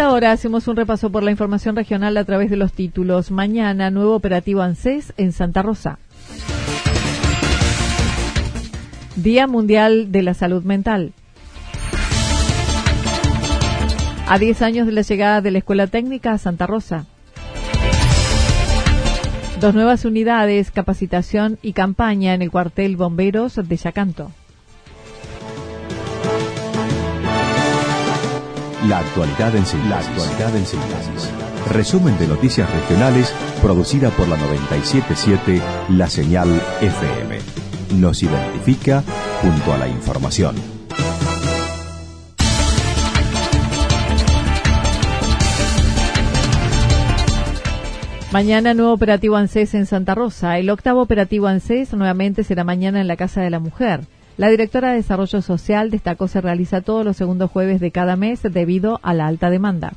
Ahora hacemos un repaso por la información regional a través de los títulos. Mañana, nuevo operativo ANSES en Santa Rosa. Día Mundial de la Salud Mental. A 10 años de la llegada de la Escuela Técnica a Santa Rosa. Dos nuevas unidades, capacitación y campaña en el cuartel Bomberos de Yacanto. La actualidad en síntesis. Resumen de noticias regionales producida por la 977 La Señal FM. Nos identifica junto a la información. Mañana nuevo operativo ANSES en Santa Rosa. El octavo operativo ANSES nuevamente será mañana en la Casa de la Mujer. La directora de Desarrollo Social destacó se realiza todos los segundos jueves de cada mes debido a la alta demanda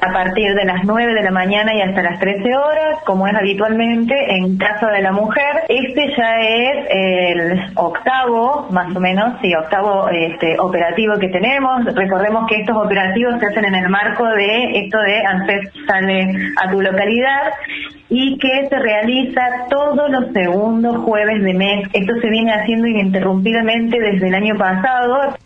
a partir de las 9 de la mañana y hasta las 13 horas, como es habitualmente en caso de la mujer. Este ya es el octavo, más o menos, sí, octavo este, operativo que tenemos. Recordemos que estos operativos se hacen en el marco de esto de ANSES sale a tu localidad y que se realiza todos los segundos jueves de mes. Esto se viene haciendo ininterrumpidamente desde el año pasado.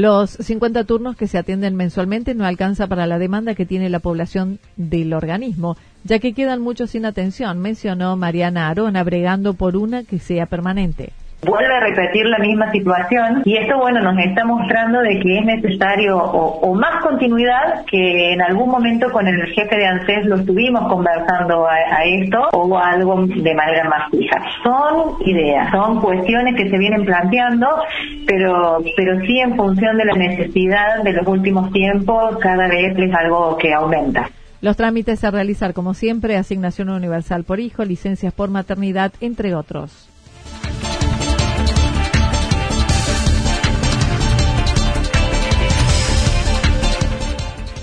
Los 50 turnos que se atienden mensualmente no alcanza para la demanda que tiene la población del organismo, ya que quedan muchos sin atención, mencionó Mariana Arona, bregando por una que sea permanente vuelve a repetir la misma situación y esto bueno nos está mostrando de que es necesario o, más continuidad que en algún momento con el jefe de ANSES lo estuvimos conversando a, a, esto o algo de manera más fija. Son ideas, son cuestiones que se vienen planteando, pero, pero sí en función de la necesidad de los últimos tiempos cada vez es algo que aumenta. Los trámites a realizar, como siempre, asignación universal por hijo, licencias por maternidad, entre otros.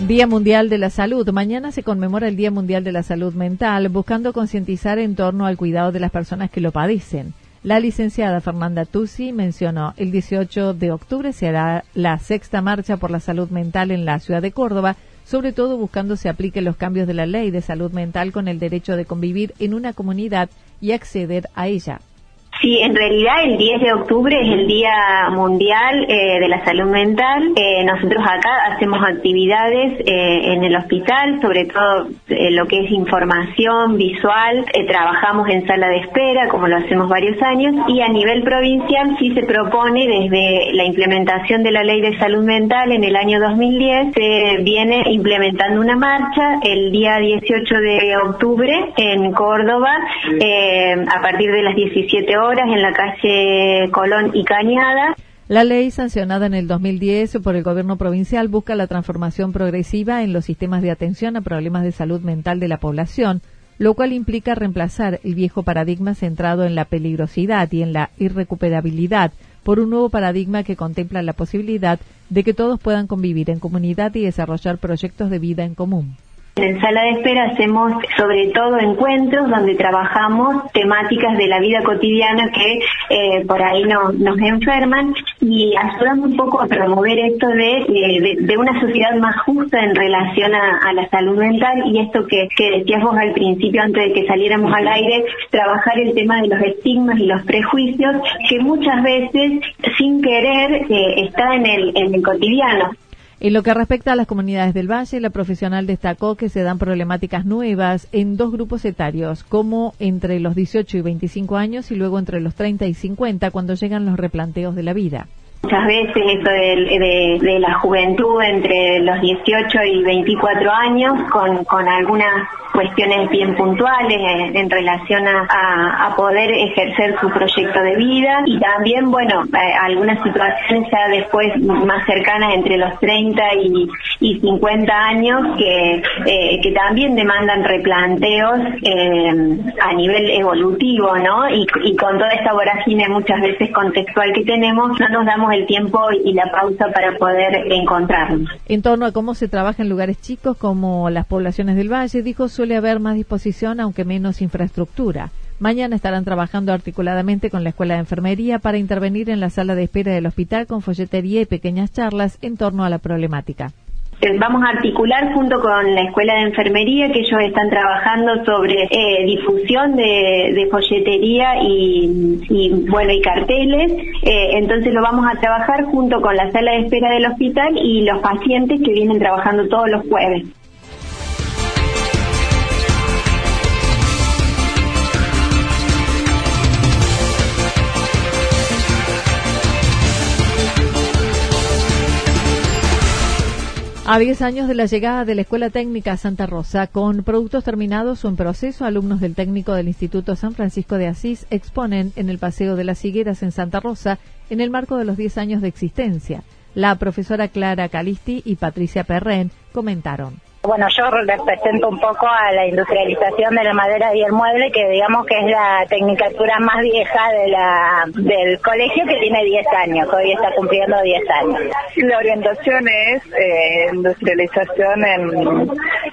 Día Mundial de la Salud. Mañana se conmemora el Día Mundial de la Salud Mental, buscando concientizar en torno al cuidado de las personas que lo padecen. La licenciada Fernanda Tusi mencionó el 18 de octubre se hará la sexta marcha por la salud mental en la ciudad de Córdoba, sobre todo buscando se apliquen los cambios de la ley de salud mental con el derecho de convivir en una comunidad y acceder a ella. Sí, en realidad el 10 de octubre es el Día Mundial eh, de la Salud Mental. Eh, nosotros acá hacemos actividades eh, en el hospital, sobre todo lo que es información visual. trabajamos en sala de espera, como lo hacemos varios años, y a nivel provincial sí se propone desde la implementación de la Ley de Salud Mental en el año 2010, se viene implementando una marcha el día 18 de octubre en Córdoba a partir de las 17 horas en la calle Colón y. La ley sancionada en el 2010 por el gobierno provincial busca la transformación progresiva en los sistemas de atención a problemas de salud mental de la población, lo cual implica reemplazar el viejo paradigma centrado en la peligrosidad y en la irrecuperabilidad por un nuevo paradigma que contempla la posibilidad de que todos puedan convivir en comunidad y desarrollar proyectos de vida en común. En sala de espera hacemos sobre todo encuentros donde trabajamos temáticas de la vida cotidiana que eh, por ahí no, nos enferman y ayudamos un poco a promover esto de, de, una sociedad más justa en relación a, la salud mental y esto que, decías vos al principio antes de que saliéramos al aire, trabajar el tema de los estigmas y los prejuicios que muchas veces sin querer eh, está en el cotidiano. En lo que respecta a las comunidades del Valle, la profesional destacó que se dan problemáticas nuevas en dos grupos etarios, como entre los 18 y 25 años y luego entre los 30 y 50, cuando llegan los replanteos de la vida. Muchas veces eso de, la juventud entre los 18 y 24 años, con, algunas cuestiones bien puntuales en, relación a, poder ejercer su proyecto de vida y también, bueno, eh, algunas situaciones ya después más cercanas entre los 30 y, 50 años que, eh, que también demandan replanteos eh, a nivel evolutivo, ¿no? Y, y con toda esta vorágine muchas veces contextual que tenemos, no nos damos el tiempo y la pausa para poder encontrarnos. En torno a cómo se trabaja en lugares chicos como las poblaciones del Valle, dijo suele haber más disposición aunque menos infraestructura. Mañana estarán trabajando articuladamente con la Escuela de Enfermería para intervenir en la sala de espera del hospital con folletería y pequeñas charlas en torno a la problemática. Vamos a articular junto con la Escuela de Enfermería que ellos están trabajando sobre eh, difusión de, folletería y, bueno y carteles. Eh, entonces lo vamos a trabajar junto con la sala de espera del hospital y los pacientes que vienen trabajando todos los jueves. A 10 años de la llegada de la Escuela Técnica Santa Rosa, con productos terminados o en proceso, alumnos del técnico del Instituto San Francisco de Asís exponen en el Paseo de las Higueras en Santa Rosa en el marco de los 10 años de existencia. La profesora Clara Calisti y Patricia Perren comentaron. Bueno, yo represento un poco a la industrialización de la madera y el mueble, que digamos que es la tecnicatura más vieja del colegio que tiene 10 años, hoy está cumpliendo 10 años. La orientación es eh, industrialización en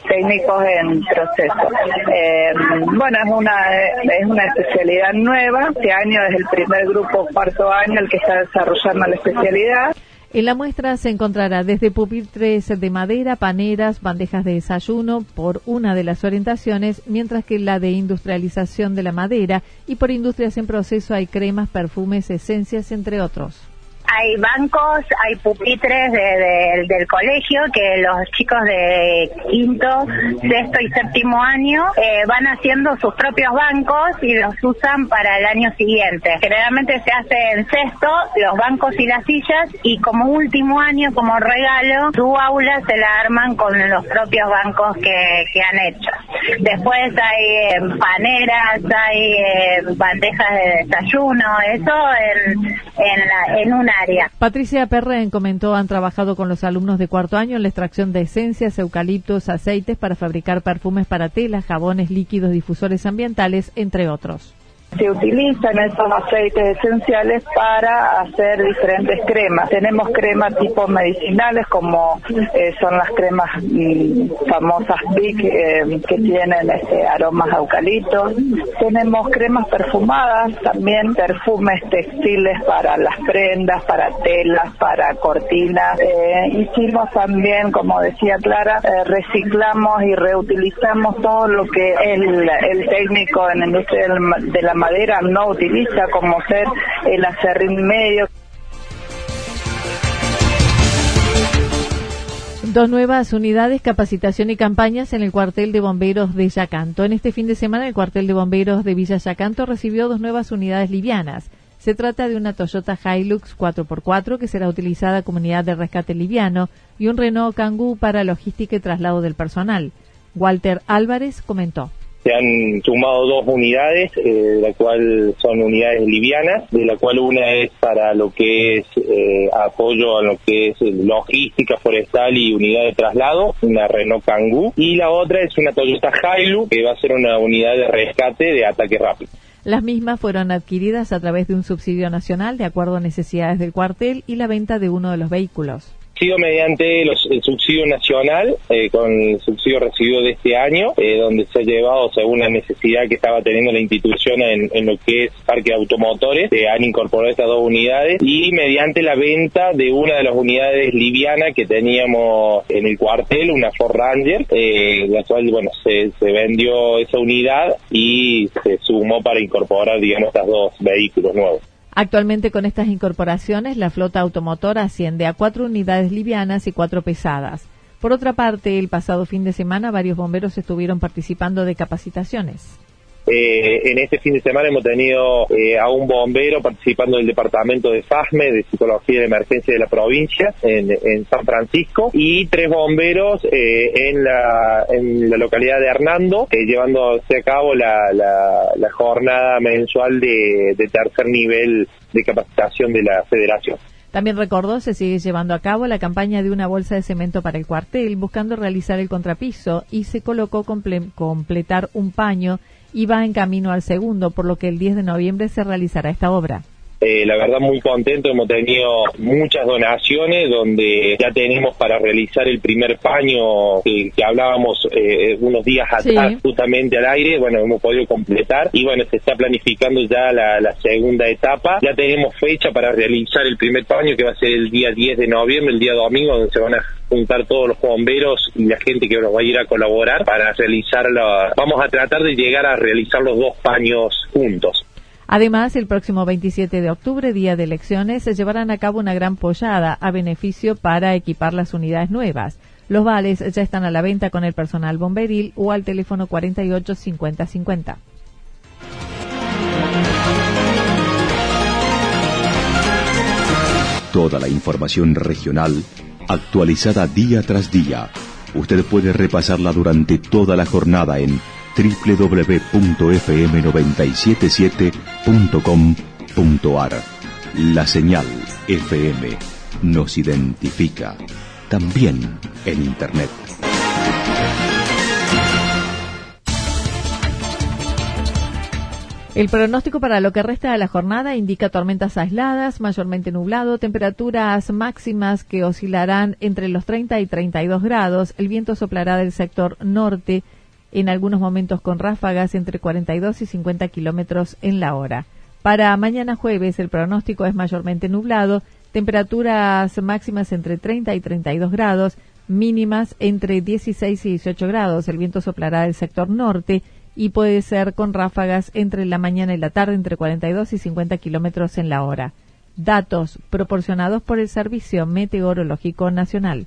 técnicos en proceso. Eh, bueno, es una, es una especialidad nueva, este año es el primer grupo, cuarto año, el que está desarrollando la especialidad. En la muestra se encontrará desde pupitres de madera, paneras, bandejas de desayuno por una de las orientaciones, mientras que la de industrialización de la madera y por industrias en proceso hay cremas, perfumes, esencias, entre otros hay bancos, hay pupitres del colegio que los chicos de quinto, sexto y séptimo año eh, van haciendo sus propios bancos y los usan para el año siguiente. Generalmente se hace en sexto los bancos y las sillas y como último año, como regalo, su aula se la arman con los propios bancos que, que han hecho. Después hay eh, paneras, hay eh, bandejas de desayuno, eso en, en, la, en una Patricia Perren comentó han trabajado con los alumnos de cuarto año en la extracción de esencias, eucaliptos, aceites para fabricar perfumes para telas, jabones, líquidos, difusores ambientales, entre otros se utilizan estos aceites esenciales para hacer diferentes cremas. Tenemos cremas tipo medicinales como eh, son las cremas mm, famosas Big eh, que tienen este, aromas eucaliptos. Tenemos cremas perfumadas, también perfumes textiles para las prendas, para telas, para cortinas. Eh, hicimos también, como decía Clara, reciclamos y reutilizamos todo lo que el, el técnico en la industria de la madera no utiliza como ser el acerrín medio. Dos nuevas unidades, capacitación y campañas en el cuartel de bomberos de Yacanto. En este fin de semana, el cuartel de bomberos de Villa Yacanto recibió dos nuevas unidades livianas. Se trata de una Toyota Hilux 4x4 que será utilizada como unidad de rescate liviano y un Renault Kangoo para logística y traslado del personal. Walter Álvarez comentó. Se han sumado dos unidades, eh, la cual son unidades livianas, de la cual una es para lo que es eh, apoyo a lo que es logística forestal y unidad de traslado, una Renault Kangoo, y la otra es una Toyota Hilux, que va a ser una unidad de rescate de ataque rápido. Las mismas fueron adquiridas a través de un subsidio nacional de acuerdo a necesidades del cuartel y la venta de uno de los vehículos sido mediante el subsidio nacional, eh, con el subsidio recibido de este año, eh, donde se ha llevado según la necesidad que estaba teniendo la institución en, lo que es parque de automotores, se han incorporado estas dos unidades y mediante la venta de una de las unidades livianas que teníamos en el cuartel, una Ford Ranger, eh, la cual, bueno, se, se vendió esa unidad y se sumó para incorporar, digamos, estos dos vehículos nuevos. Actualmente con estas incorporaciones la flota automotora asciende a cuatro unidades livianas y cuatro pesadas. Por otra parte, el pasado fin de semana varios bomberos estuvieron participando de capacitaciones. Eh, en este fin de semana hemos tenido eh, a un bombero participando del departamento de FASME, de Psicología de Emergencia de la provincia, en, San Francisco, y tres bomberos eh, en, la, en la localidad de Hernando, llevándose a cabo la, la, jornada mensual de, de tercer nivel de capacitación de la federación. También recordó se sigue llevando a cabo la campaña de una bolsa de cemento para el cuartel, buscando realizar el contrapiso y se colocó completar un paño y va en camino al segundo, por lo que el 10 de noviembre se realizará esta obra. Eh, la verdad muy contento, hemos tenido muchas donaciones donde ya tenemos para realizar el primer paño que, hablábamos eh, unos días atrás justamente al aire, bueno, hemos podido completar y bueno, se está planificando ya la, la, segunda etapa, ya tenemos fecha para realizar el primer paño que va a ser el día 10 de noviembre, el día domingo, donde se van a juntar todos los bomberos y la gente que nos va a ir a colaborar para realizarlo. Vamos a tratar de llegar a realizar los dos paños juntos. Además, el próximo 27 de octubre, día de elecciones, se llevarán a cabo una gran pollada a beneficio para equipar las unidades nuevas. Los vales ya están a la venta con el personal bomberil o al teléfono 48 50 50. Toda la información regional actualizada día tras día. Usted puede repasarla durante toda la jornada en www.fm977.com.ar. La señal FM nos identifica también en Internet. El pronóstico para lo que resta de la jornada indica tormentas aisladas, mayormente nublado, temperaturas máximas que oscilarán entre los 30 y 32 grados. El viento soplará del sector norte, en algunos momentos con ráfagas entre 42 y 50 kilómetros en la hora. Para mañana jueves el pronóstico es mayormente nublado, temperaturas máximas entre 30 y 32 grados, mínimas entre 16 y 18 grados. El viento soplará del sector norte y puede ser con ráfagas entre la mañana y la tarde entre 42 y 50 kilómetros en la hora. Datos proporcionados por el Servicio Meteorológico Nacional.